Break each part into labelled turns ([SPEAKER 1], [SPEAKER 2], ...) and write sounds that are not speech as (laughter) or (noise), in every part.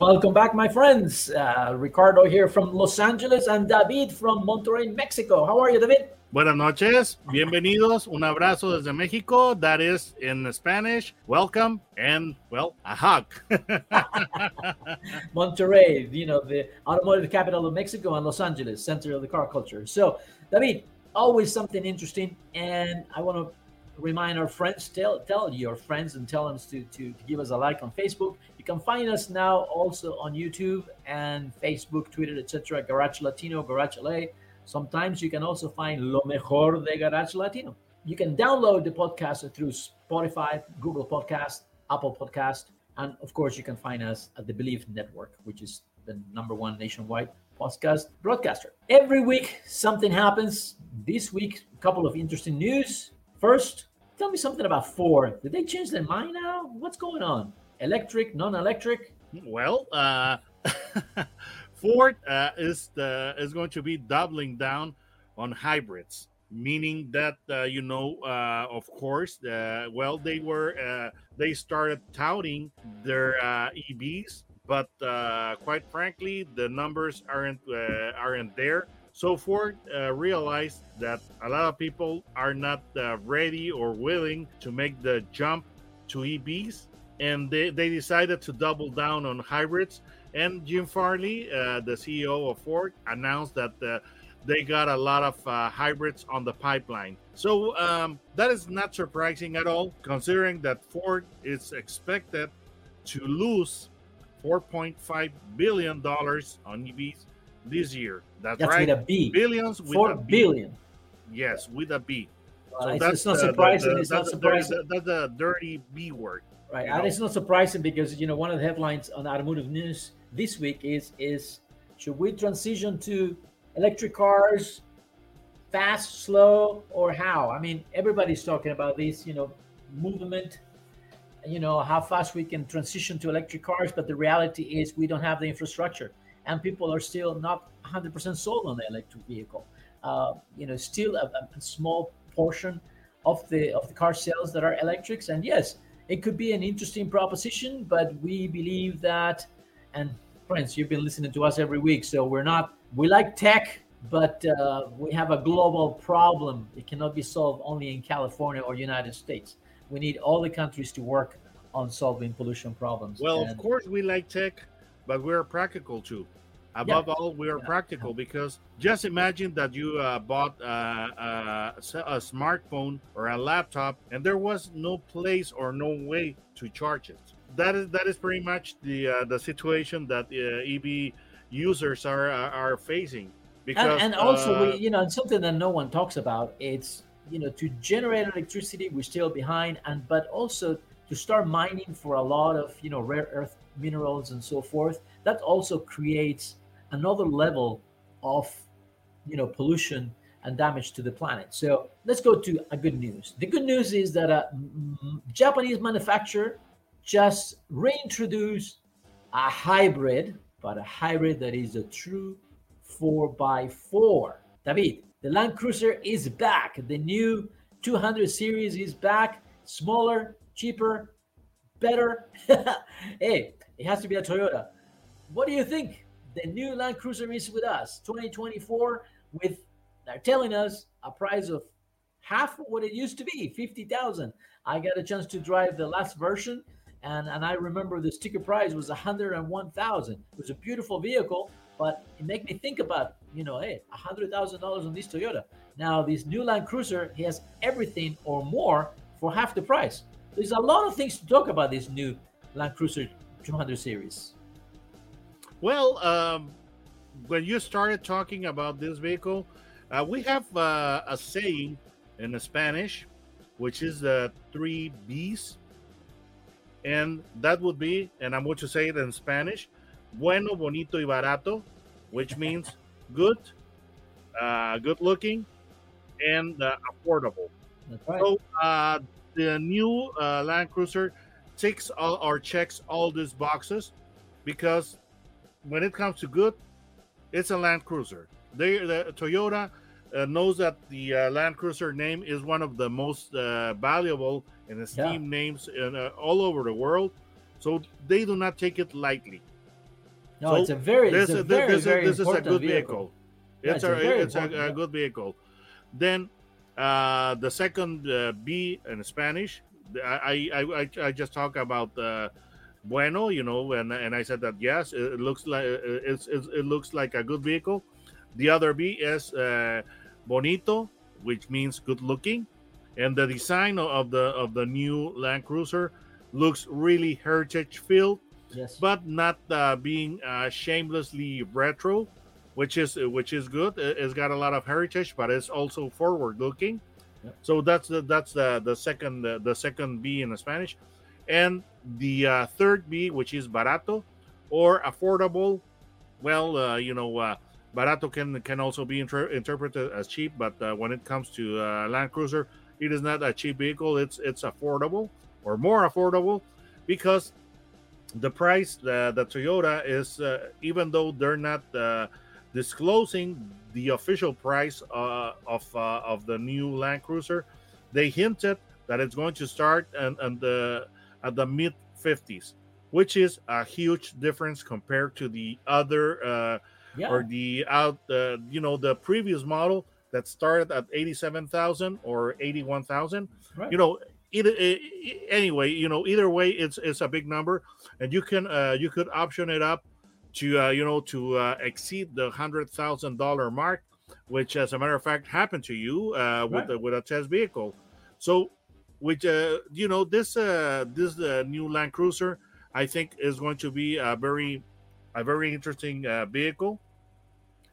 [SPEAKER 1] Welcome back, my friends. Uh, Ricardo here from Los Angeles and David from Monterrey, Mexico. How are you, David?
[SPEAKER 2] Buenas noches, bienvenidos, un abrazo desde Mexico. That is in Spanish. Welcome and, well, a hug. (laughs)
[SPEAKER 1] Monterrey, you know, the automotive capital of Mexico, and Los Angeles, center of the car culture. So, David, always something interesting. And I want to remind our friends, tell tell your friends and tell them to, to, to give us a like on Facebook. You can find us now also on YouTube and Facebook, Twitter, etc. Garage Latino, Garage LA. Sometimes you can also find Lo Mejor de Garage Latino. You can download the podcast through Spotify, Google Podcast, Apple Podcast, and of course you can find us at the Believe Network, which is the number one nationwide podcast broadcaster. Every week something happens. This week, a couple of interesting news. First, tell me something about Ford. Did they change their mind now? What's going on? Electric, non-electric?
[SPEAKER 2] Well, uh, (laughs) Ford uh, is the, is going to be doubling down on hybrids, meaning that uh, you know, uh, of course, uh, well, they were uh, they started touting their EVs, but quite frankly, the numbers aren't aren't there. So Ford uh, realized that a lot of people are not uh, ready or willing to make the jump to EVs, and they, they decided to double down on hybrids. And Jim Farley, uh, the CEO of Ford, announced that uh, they got a lot of uh, hybrids on the pipeline. So um, that is not surprising at all, considering that Ford is expected to lose 4.5 billion dollars on EVs this year. That's,
[SPEAKER 1] That's
[SPEAKER 2] right,
[SPEAKER 1] with a B.
[SPEAKER 2] billions with
[SPEAKER 1] Four
[SPEAKER 2] a B.
[SPEAKER 1] billion.
[SPEAKER 2] Yes, with a B.
[SPEAKER 1] Uh, it's, it's not surprising. it's not
[SPEAKER 2] that's,
[SPEAKER 1] surprising.
[SPEAKER 2] That's a dirty B word.
[SPEAKER 1] Right, and
[SPEAKER 2] know.
[SPEAKER 1] it's not surprising because you know one of the headlines on automotive news this week is is should we transition to electric cars, fast, slow, or how? I mean, everybody's talking about this, you know, movement, you know, how fast we can transition to electric cars, but the reality is we don't have the infrastructure, and people are still not 100% sold on the electric vehicle. Uh, you know, still a, a- small portion of the of the car sales that are electrics, and yes, it could be an interesting proposition, but we believe that, and friends, you've been listening to us every week, so we're not, we like tech, but uh, we have a global problem. It cannot be solved only in California or United States. We need all the countries to work on solving pollution problems.
[SPEAKER 2] Well,
[SPEAKER 1] And-
[SPEAKER 2] of course, we like tech, but we're practical too. Above all, we are
[SPEAKER 1] Yeah.
[SPEAKER 2] practical because just imagine that you uh, bought uh, uh, s- a smartphone or a laptop, and there was no place or no way to charge it. That is that is pretty much the uh, the situation that uh, EV users are are, are facing. Because
[SPEAKER 1] and, and also
[SPEAKER 2] uh,
[SPEAKER 1] we you know and something that no one talks about it's you know to generate electricity we're still behind and but also to start mining for a lot of you know rare earth minerals and so forth that also creates another level of you know pollution and damage to the planet. So let's go to a good news. The good news is that a japanese manufacturer just reintroduced a hybrid but a hybrid that is a true 4x4 david the land cruiser is back. The new 200 series is back. Smaller cheaper better. (laughs) Hey it has to be a Toyota. What do you think? The new Land Cruiser is with us, 2024, with they're telling us a price of half what it used to be, 50,000. I got a chance to drive the last version and, and I remember the sticker price was 101,000. It was a beautiful vehicle, but it made me think about, you know, hey, $100,000 on this Toyota. Now, this new Land Cruiser he has everything or more for half the price. There's a lot of things to talk about this new Land Cruiser 200 series.
[SPEAKER 2] Well, um, when you started talking about this vehicle, uh, we have uh, a saying in Spanish, which is the three B's. And that would be, and I'm going to say it in Spanish, bueno, bonito y barato, which (laughs) means good, uh, good looking, and uh, affordable.
[SPEAKER 1] Right.
[SPEAKER 2] So uh, the new uh, Land Cruiser ticks all or checks all these boxes because when it comes to good, it's a Land Cruiser. They, the Toyota uh, knows that the uh, Land Cruiser name is one of the most uh, valuable and esteemed
[SPEAKER 1] Yeah.
[SPEAKER 2] names in, uh, all over the world, so they do not take it lightly.
[SPEAKER 1] No,
[SPEAKER 2] So
[SPEAKER 1] it's a very,
[SPEAKER 2] This,
[SPEAKER 1] it's a very,
[SPEAKER 2] this,
[SPEAKER 1] very
[SPEAKER 2] this is a good
[SPEAKER 1] vehicle.
[SPEAKER 2] vehicle.
[SPEAKER 1] Yeah,
[SPEAKER 2] It's,
[SPEAKER 1] it's a
[SPEAKER 2] a, it's a, a good vehicle. Then uh, the second uh, B in Spanish, I I, I, I just talk about uh, bueno, you know, and and I said that yes, it looks like it's, it's it looks like a good vehicle. The other B is uh, bonito, which means good looking, and the design of the of the new Land Cruiser looks really heritage filled
[SPEAKER 1] Yes.
[SPEAKER 2] but not uh, being uh, shamelessly retro, which is which is good. It- It's got a lot of heritage, but it's also forward looking.
[SPEAKER 1] Yep.
[SPEAKER 2] So that's the that's the the second the, the second B in Spanish, and the uh, third B, which is barato or affordable. Well, uh, you know, uh, barato can can also be inter- interpreted as cheap, but uh, when it comes to uh, Land Cruiser, it is not a cheap vehicle. It's it's affordable or more affordable because the price uh, the Toyota is uh, even though they're not disclosing the official price of of the new Land Cruiser, they hinted that it's going to start and and the at the mid 50s, which is a huge difference compared to the other uh,
[SPEAKER 1] yeah.
[SPEAKER 2] or the out uh, you know the previous model that started at 87,000 or 81,000
[SPEAKER 1] right.
[SPEAKER 2] you know either anyway you know either way it's it's a big number and you can uh you could option it up to uh you know to uh exceed the hundred thousand dollar mark which as a matter of fact happened to you uh with
[SPEAKER 1] Right.
[SPEAKER 2] the, with a test vehicle so which uh you know this uh this uh, new land cruiser i think is going to be a very a very interesting uh, vehicle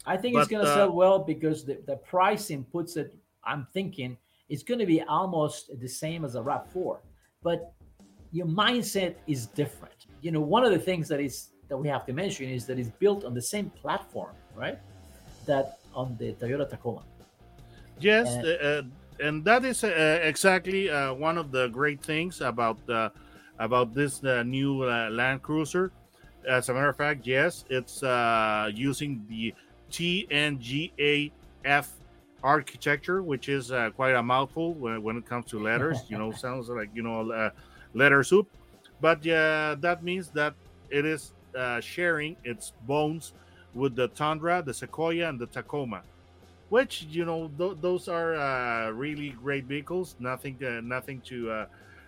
[SPEAKER 1] I think it's going to
[SPEAKER 2] uh,
[SPEAKER 1] sell well because the, the pricing puts it, I'm thinking, it's going to be almost the same as a RAV4. But your mindset is different. You know, one of the things that is that we have to mention is that it's built on the same platform, right? That on the Toyota Tacoma.
[SPEAKER 2] Yes,
[SPEAKER 1] And-
[SPEAKER 2] uh, uh, and that is uh, exactly uh, one of the great things about uh, about this uh, new uh, Land Cruiser. As a matter of fact, yes, it's uh, using the TNGA-F architecture, which is uh, quite a mouthful when, when it comes to letters. you know, (laughs) sounds like you know uh, letter soup, but yeah, that means that it is uh, sharing its bones with the Tundra, the Sequoia, and the Tacoma which you know th- those are uh, really great vehicles. Nothing uh, nothing to uh,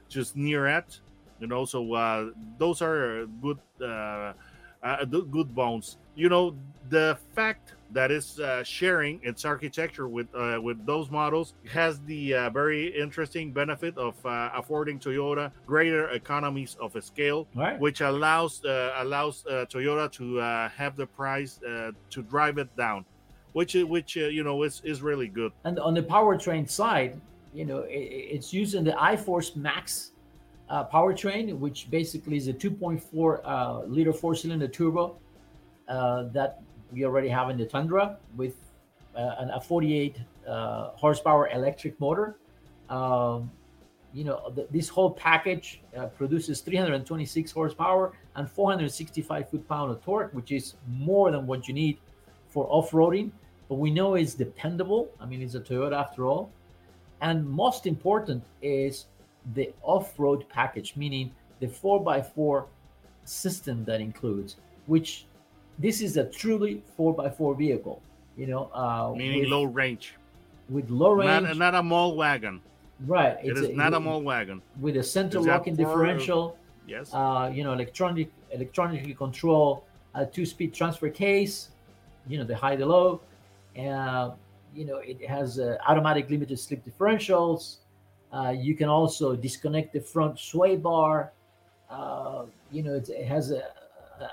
[SPEAKER 2] to sneer at. You know so uh, those are good uh, uh, good bones. You know the fact that it's uh, sharing its architecture with uh, with those models has the uh, very interesting benefit of uh, affording Toyota greater economies of scale
[SPEAKER 1] Right.
[SPEAKER 2] which allows uh, allows uh, Toyota to uh, have the price uh, to drive it down, which which uh, you know is is really good.
[SPEAKER 1] And on the powertrain side, you know, i i- it's using the iForce Max uh, powertrain, which basically is a 2.4 uh, liter four cylinder turbo uh, that we already have in the Tundra with uh, an, a 48 uh, horsepower electric motor. Um, you know, th- this whole package produces 326 horsepower and 465 foot pound of torque, which is more than what you need for off roading. But we know it's dependable. I mean, it's a Toyota after all. And most important is the off road package, meaning the 4x4 system that includes, which this is a truly 4x4 vehicle, you know, uh,
[SPEAKER 2] meaning
[SPEAKER 1] with,
[SPEAKER 2] low range,
[SPEAKER 1] with low range.
[SPEAKER 2] not, not a mall wagon.
[SPEAKER 1] right.
[SPEAKER 2] It is not a mall wagon.
[SPEAKER 1] with a center locking differential.
[SPEAKER 2] Yes.
[SPEAKER 1] uh, you know, electronic electronically control a two-speed transfer case, you know, the high, the low, uh, you know, it has uh, automatic limited slip differentials. Uh, you can also disconnect the front sway bar. Uh, you know, it, it has a,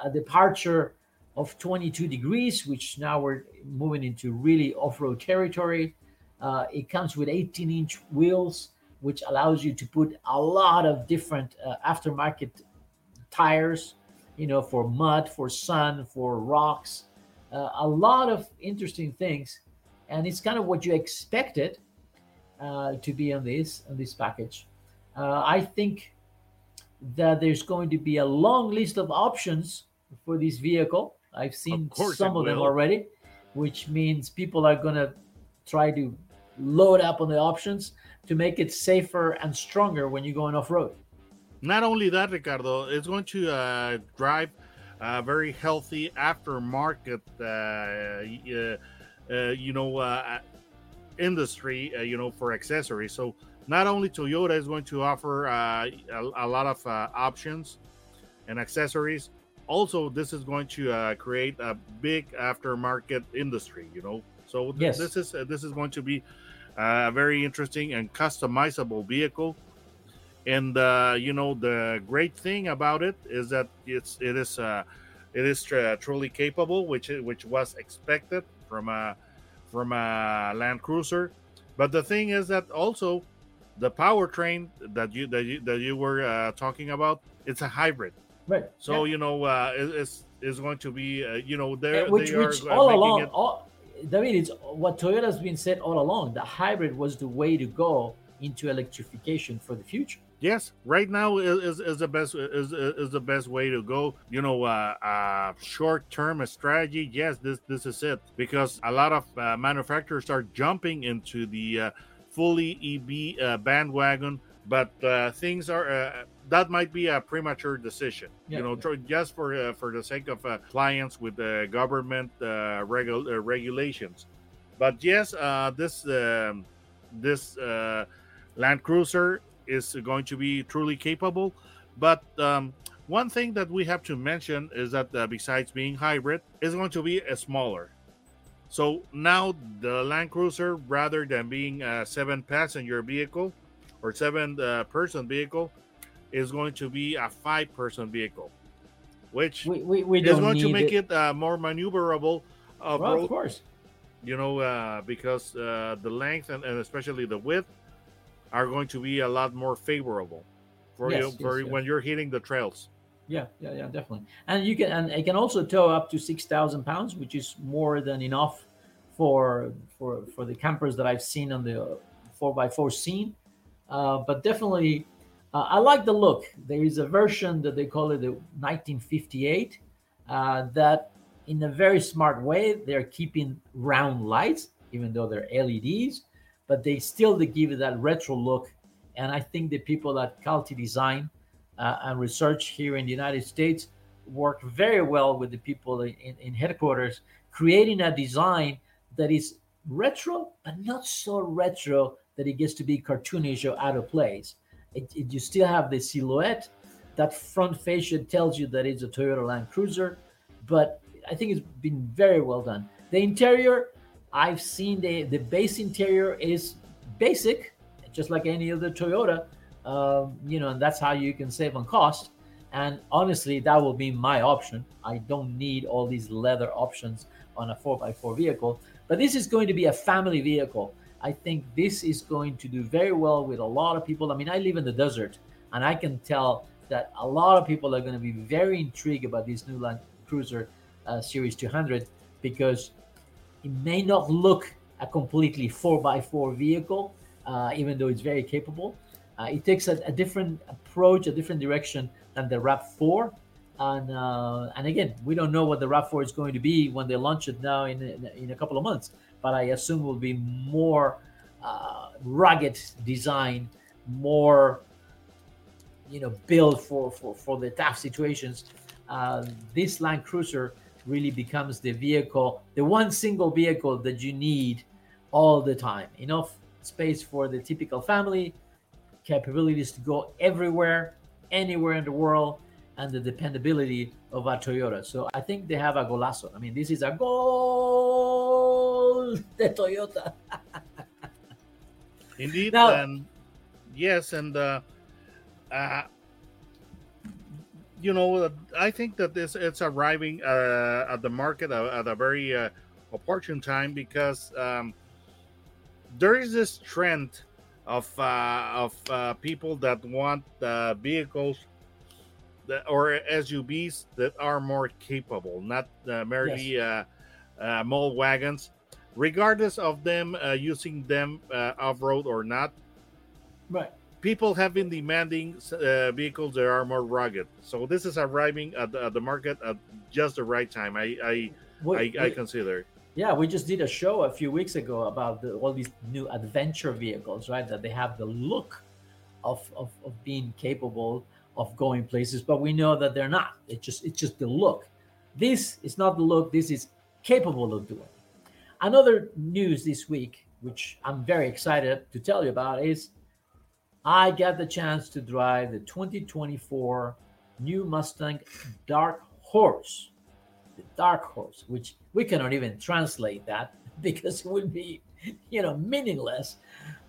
[SPEAKER 1] a departure of 22 degrees, which now we're moving into really off-road territory. Uh, it comes with 18-inch wheels, which allows you to put a lot of different uh, aftermarket tires, you know, for mud, for sun, for rocks, uh, a lot of interesting things, and it's kind of what you expected uh, to be on this on this package. Uh, I think that there's going to be a long list of options for this vehicle. I've seen
[SPEAKER 2] course
[SPEAKER 1] some of them already, which means people are going to try to load up on the options to make it safer and stronger when you're going off road.
[SPEAKER 2] Not only that, Ricardo, it's going to uh, drive a very healthy aftermarket, uh, uh, uh, you know, uh, industry, uh, you know, for accessories. So not only Toyota is going to offer uh, a, a lot of uh, options and accessories, also this is going to uh, create a big aftermarket industry. You know, so th-
[SPEAKER 1] Yes.
[SPEAKER 2] this is uh, this is going to be a very interesting and customizable vehicle and uh, you know the great thing about it is that it's it is uh, it is truly capable, which which was expected from a from a Land Cruiser. But the thing is that also the powertrain that you that you that you were uh, talking about, it's a hybrid.
[SPEAKER 1] Right.
[SPEAKER 2] So you know uh, it- it's is going to be uh, you know they
[SPEAKER 1] Uh, which,
[SPEAKER 2] they
[SPEAKER 1] which
[SPEAKER 2] uh,
[SPEAKER 1] all along,
[SPEAKER 2] it-
[SPEAKER 1] all, David, it's what Toyota's been said all along. The hybrid was the way to go into electrification for the future.
[SPEAKER 2] Yes, right now is, is, is the best is, is the best way to go. You know, uh, uh, short term strategy. Yes, this this is it because a lot of uh, manufacturers are jumping into the uh, fully EV uh, bandwagon, but uh, things are uh, that might be a premature decision.
[SPEAKER 1] Yeah,
[SPEAKER 2] you know,
[SPEAKER 1] yeah.
[SPEAKER 2] just for uh, for the sake of uh, clients with the government uh, regu- uh, regulations. But yes, uh, this um, this uh, Land Cruiser is going to be truly capable. But um, one thing that we have to mention is that uh, besides being hybrid, it's going to be a smaller. So now the Land Cruiser, rather than being a seven passenger vehicle or seven uh, person vehicle, is going to be a five person vehicle, which
[SPEAKER 1] We, we, we
[SPEAKER 2] is going to make it uh, more maneuverable.
[SPEAKER 1] Well, of course.
[SPEAKER 2] you know, uh, because uh, the length and, and especially the width are going to be a lot more favorable for
[SPEAKER 1] Yes,
[SPEAKER 2] you
[SPEAKER 1] yes,
[SPEAKER 2] for
[SPEAKER 1] yes.
[SPEAKER 2] when you're hitting the trails.
[SPEAKER 1] Yeah, yeah, yeah, definitely. And you can and it can also tow up to six thousand pounds, which is more than enough for for for the campers that I've seen on the four x four scene. Uh, but definitely, uh, I like the look. There is a version that they call it the 1958 uh, that, in a very smart way, they're keeping round lights, even though they're LEDs, but they still they give it that retro look. And I think the people at Calty Design uh, and research here in the United States work very well with the people in, in headquarters, creating a design that is retro, but not so retro that it gets to be cartoonish or out of place. It, it- you still have the silhouette. That front fascia tells you that it's a Toyota Land Cruiser, but I think it's been very well done. The interior, I've seen the the base interior is basic, just like any other Toyota. Um, you know, and that's how you can save on cost. And honestly, that will be my option. I don't need all these leather options on a 4x4 vehicle. But this is going to be a family vehicle. I think this is going to do very well with a lot of people. I mean, I live in the desert, and I can tell that a lot of people are going to be very intrigued about this new Land Cruiser uh, Series 200 because it may not look a completely 4x4 vehicle, uh, even though it's very capable. Uh, it takes a, a different approach, a different direction than the RAV4. And uh, and again, we don't know what the RAV4 is going to be when they launch it now in, in, in a couple of months. But I assume will be more uh, rugged design, more you know built for, for, for the tough situations. uh, this Land Cruiser really becomes the vehicle, the one single vehicle that you need all the time. Enough space for the typical family, capabilities to go everywhere, anywhere in the world, and the dependability of a Toyota. So I think they have a golazo. I mean, this is a goal (laughs) de Toyota.
[SPEAKER 2] Indeed, now, and yes, and uh, uh, you know, I think that this it's arriving uh, at the market at a very uh, opportune time because um, there is this trend of uh, of uh, people that want uh, vehicles that, or SUVs that are more capable, not uh, merely yes. uh, uh, mall wagons, regardless of them uh, using them uh, off road or not.
[SPEAKER 1] Right.
[SPEAKER 2] People have been demanding uh, vehicles that are more rugged, so this is arriving at the, at the market at just the right time. I I, wait, I. I consider.
[SPEAKER 1] Yeah, we just did a show a few weeks ago about the, all these new adventure vehicles, right? That they have the look of, of, of being capable of going places, but we know that they're not. It's just it's just the look. This is not the look. This is capable of doing. Another news this week, which I'm very excited to tell you about, is I got the chance to drive the 2024 new Mustang Dark Horse. The Dark Horse, which we cannot even translate that (laughs) because it would be, you know, meaningless.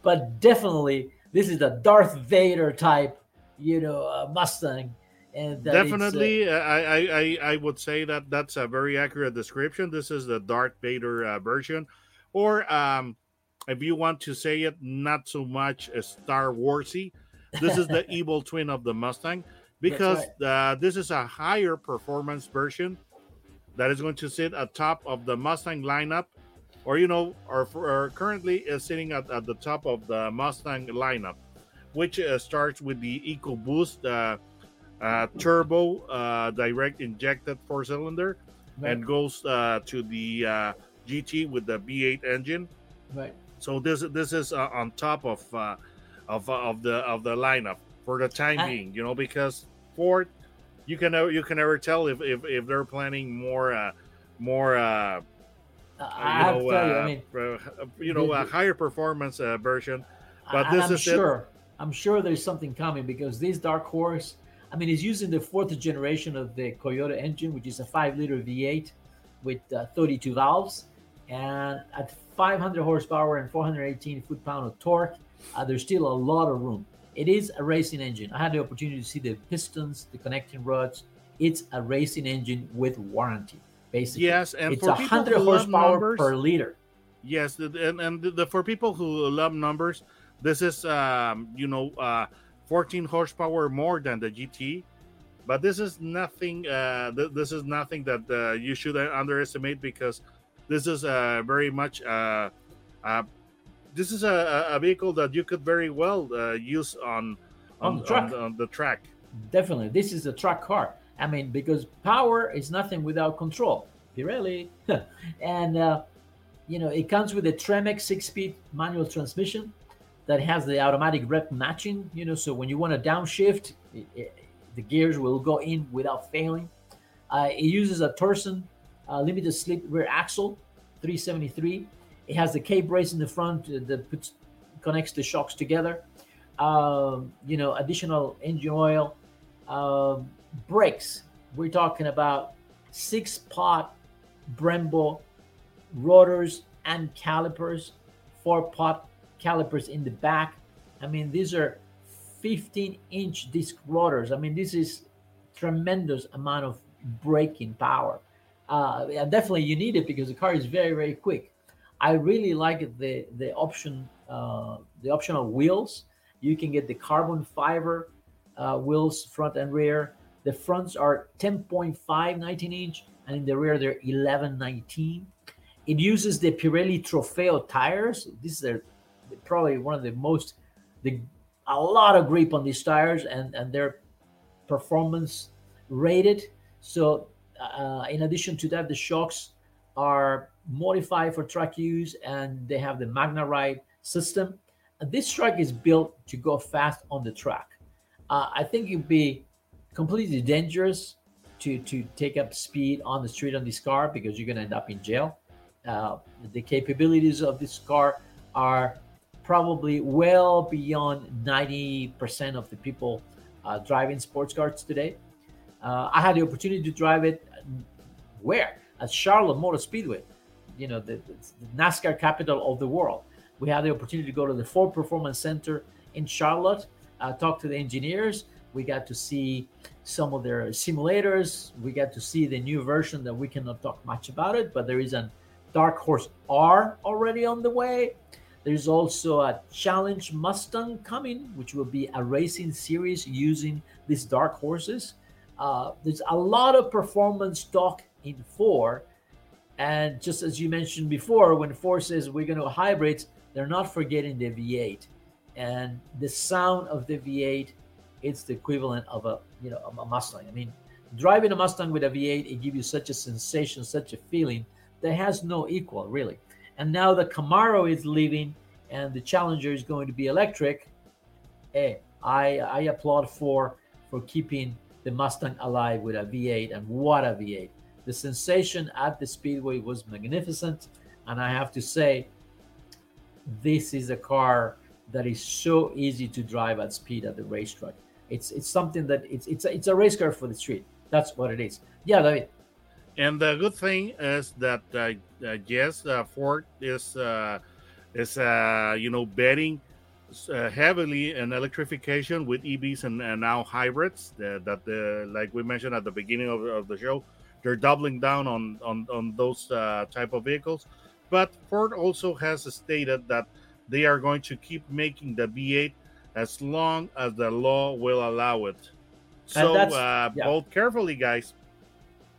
[SPEAKER 1] But definitely, this is the Darth Vader type you know, a Mustang. And
[SPEAKER 2] definitely, uh, I, I I would say that that's a very accurate description. This is the Darth Vader uh, version, or um, if you want to say it, not so much a Star Warsy. This is the (laughs) evil twin of the Mustang because right. uh, this is a higher performance version that is going to sit atop of the Mustang lineup, or you know, or, or currently is sitting at, at the top of the Mustang lineup which uh, starts with the EcoBoost uh, uh, turbo uh, direct injected four cylinder right. and goes uh, to the uh, GT with the V8 engine.
[SPEAKER 1] Right.
[SPEAKER 2] So this this is uh, on top of uh, of uh, of the of the lineup for the time I... being, you know, because Ford, you can never you can never tell if if, if they're planning more more. I
[SPEAKER 1] you know, tell you, I mean,
[SPEAKER 2] you know, a higher performance version,
[SPEAKER 1] but this I'm is sure. It I'm sure there's something coming because this Dark Horse, I mean, is using the fourth generation of the Coyote engine, which is a five liter V8 with uh, 32 valves. And at 500 horsepower and 418 foot pound of torque, uh, there's still a lot of room. It is a racing engine. I had the opportunity to see the pistons, the connecting rods. It's a racing engine with warranty, basically.
[SPEAKER 2] Yes, and
[SPEAKER 1] it's 100 horsepower numbers, per liter.
[SPEAKER 2] Yes, and, and the, for people who love numbers, this is, um, you know, uh, 14 horsepower more than the GT, but this is nothing. Uh, th- this is nothing that uh, you should underestimate because this is uh, very much. Uh, uh, this is a, a, vehicle that you could very well uh, use on on, on, on, on the track.
[SPEAKER 1] Definitely, this is a track car. I mean, because power is nothing without control. Pirelli, (laughs) and uh, you know it comes with a Tremec six-speed manual transmission that has the automatic rev matching, you know, so when you want to downshift, it, it, the gears will go in without failing. Uh, it uses a Torsen uh, limited slip rear axle, 373. It has the K brace in the front that puts, connects the shocks together. Um, you know, additional engine oil, um, brakes. We're talking about six pot Brembo rotors and calipers, four pot calipers in the back. I mean, these are 15 inch disc rotors. I mean, this is tremendous amount of braking power. Uh, definitely you need it because the car is very, very quick. I really like the the option uh, the optional wheels. You can get the carbon fiber uh, wheels front and rear. The fronts are 10.5 19 inch, and in the rear they're 11 19. It uses the Pirelli Trofeo tires. These are probably one of the most the a lot of grip on these tires and and their performance rated. So uh, in addition to that, the shocks are modified for track use and they have the MagneRide system. And this truck is built to go fast on the track. Uh, I think it'd be completely dangerous to to take up speed on the street on this car because you're going to end up in jail. Uh, the capabilities of this car are probably well beyond 90% of the people uh, driving sports cars today. Uh, I had the opportunity to drive it where? At Charlotte Motor Speedway, you know, the, the NASCAR capital of the world. We had the opportunity to go to the Ford Performance Center in Charlotte, uh, talk to the engineers. We got to see some of their simulators. We got to see the new version that we cannot talk much about it, but there is a Dark Horse R already on the way. There's also a Challenge Mustang coming, which will be a racing series using these dark horses. Uh, there's a lot of performance talk in Ford. And just as you mentioned before, when Ford says we're going to hybrids, they're not forgetting the V8. And the sound of the V8, it's the equivalent of a you know a Mustang. I mean, driving a Mustang with a V8, it gives you such a sensation, such a feeling that has no equal, really. And now the Camaro is leaving, and the Challenger is going to be electric. Hey, I I applaud for for keeping the Mustang alive with a V8, and what a V8! The sensation at the Speedway was magnificent, and I have to say, this is a car that is so easy to drive at speed at the racetrack. It's it's something that it's it's a, it's a race car for the street. That's what it is. Yeah, David.
[SPEAKER 2] And the good thing is that uh, uh, yes, uh, Ford is uh, is uh, you know betting uh, heavily in electrification with EVs and, and now hybrids. that the like we mentioned at the beginning of, of the show, they're doubling down on on on those type of vehicles. But Ford also has stated that they are going to keep making the V8 as long as the law will allow it. So uh, yeah. vote carefully, guys.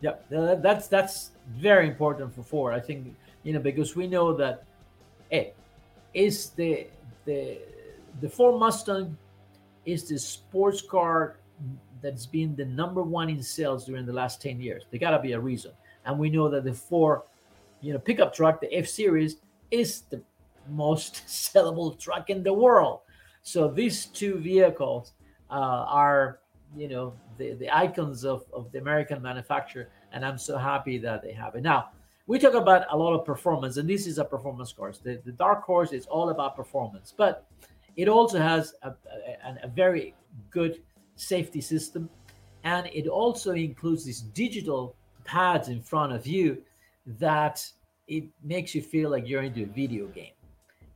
[SPEAKER 1] Yeah, that's that's very important for Ford. I think you know because we know that it is the the the Ford Mustang is the sports car that's been the number one in sales during the last 10 years. There gotta be a reason. And we know that the Ford, you know, pickup truck, the F series, is the most (laughs) sellable truck in the world. So these two vehicles uh, are, you know, the, the icons of, of the American manufacturer, and I'm so happy that they have it. Now, we talk about a lot of performance, and this is a performance car. The, the Dark Horse is all about performance, but it also has a, a, a very good safety system, and it also includes these digital pads in front of you that it makes you feel like you're into a video game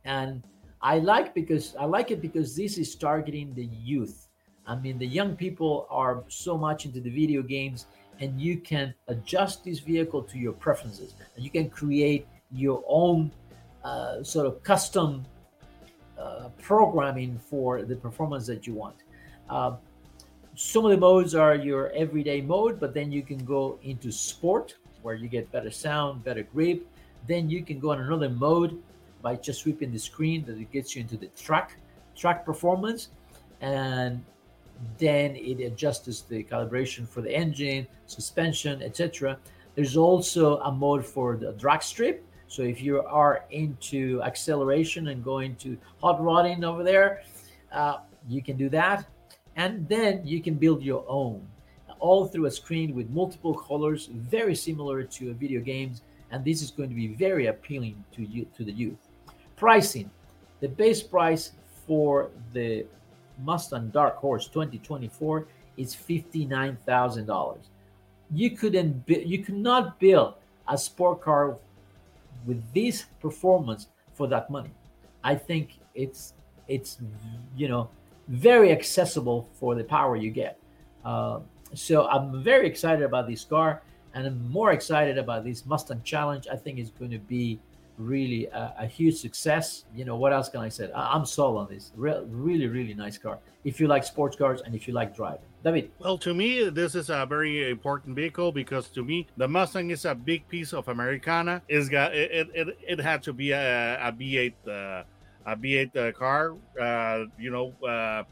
[SPEAKER 1] and I like because I like it because this is targeting the youth. I mean, the young people are so much into the video games, and you can adjust this vehicle to your preferences, and you can create your own uh, sort of custom uh, programming for the performance that you want. Uh, some of the modes are your everyday mode, but then you can go into sport where you get better sound, better grip. Then you can go on another mode by just sweeping the screen that it gets you into the track track performance and then it adjusts the calibration for the engine suspension etc there's also a mode for the drag strip so if you are into acceleration and going to hot rodding over there uh, you can do that. And then you can build your own all through a screen with multiple colors very similar to video games. And this is going to be very appealing to you to the youth. Pricing. The base price for the Mustang Dark Horse 2024 is $59,000. You couldn't you could not build a sport car with this performance for that money. I think it's it's you know very accessible for the power you get. Uh, so I'm very excited about this car, and I'm more excited about this Mustang Challenge. I think it's going to be really a, a, huge success. You know, what else can I say? I, am sold on this. Re- really, really nice car. If you like sports cars and if you like driving. David.
[SPEAKER 2] Well, to me, this is a very important vehicle because to me, the Mustang is a big piece of Americana. It's got it. It, it had to be a, a V8, uh, a V8 uh, car. Uh, you know, uh,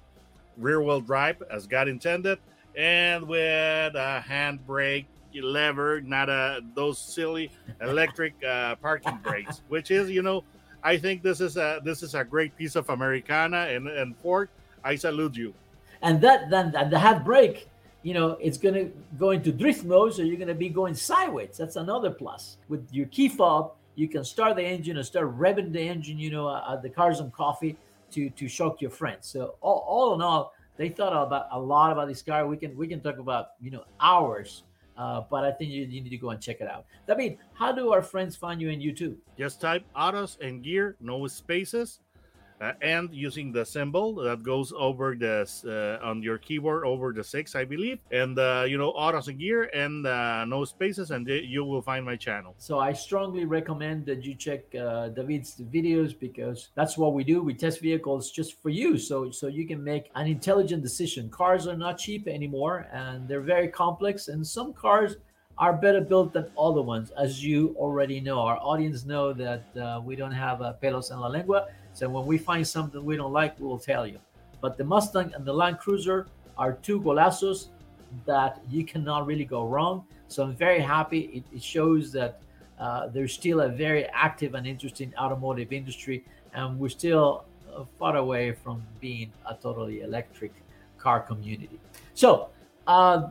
[SPEAKER 2] rear wheel drive as God intended, and with a handbrake lever, not a those silly electric uh, parking brakes. Which is, you know, I think this is a this is a great piece of Americana and and Ford. I salute you.
[SPEAKER 1] And that then and the handbrake, you know, it's going to go into drift mode, so you're going to be going sideways. That's another plus. With your key fob, you can start the engine and start revving the engine, you know, uh, the cars on coffee to to shock your friends. So all, all in all, they thought about a lot about this car. We can we can talk about you know hours, uh, but I think you, you, need to go and check it out. David, how do our friends find you in YouTube?
[SPEAKER 2] Just type autos and gear, no spaces uh, and using the symbol that goes over this uh, on your keyboard over the six, I believe, and uh, you know autos and gear and uh, no spaces, and you will find my channel.
[SPEAKER 1] So I strongly recommend that you check uh, David's videos because that's what we do. We test vehicles just for you, so so you can make an intelligent decision. Cars are not cheap anymore, and they're very complex, and some cars are better built than other ones, as you already know. Our audience know that uh, we don't have a pelos en la lengua so when we find something we don't like, we will tell you. But the Mustang and the Land Cruiser are two golazos that you cannot really go wrong. So I'm very happy. It, it shows that uh, there's still a very active and interesting automotive industry, and we're still uh, far away from being a totally electric car community. So uh,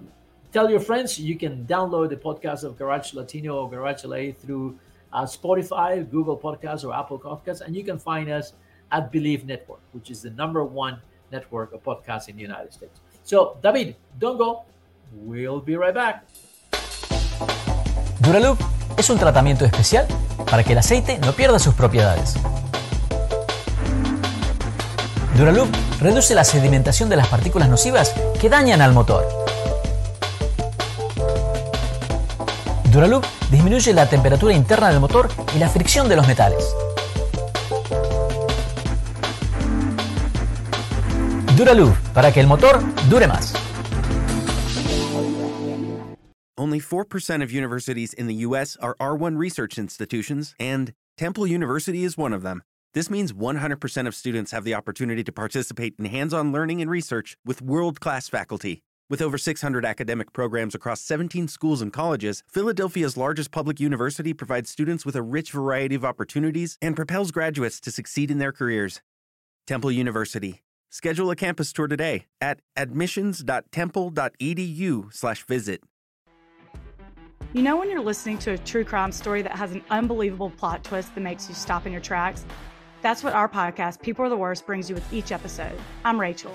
[SPEAKER 1] tell your friends you can download the podcast of Garage Latino or Garage LA through uh, Spotify, Google Podcasts, or Apple Podcasts. And you can find us at Believe Network, which is the number one network of podcasts in the United States. So, David, don't go. We'll be right back.
[SPEAKER 3] Duraloop es un tratamiento especial para que el aceite no pierda sus propiedades. Duraloop reduce la sedimentación de las partículas nocivas que dañan al motor. Duraloop disminuye la temperatura interna del motor y la fricción de los metales. Duraloop, para que el motor dure más.
[SPEAKER 4] Only 4% of universities in the US are R1 research institutions and Temple University is one of them. This means 100% of students have the opportunity to participate in hands-on learning and research with world-class faculty. With over 600 academic programs across 17 schools and colleges, Philadelphia's largest public university provides students with a rich variety of opportunities and propels graduates to succeed in their careers. Temple University. Schedule a campus tour today at admissions.temple.edu/visit.
[SPEAKER 5] You know when you're listening to a true crime story that has an unbelievable plot twist that makes you stop in your tracks? That's what our podcast People Are the Worst brings you with each episode. I'm Rachel.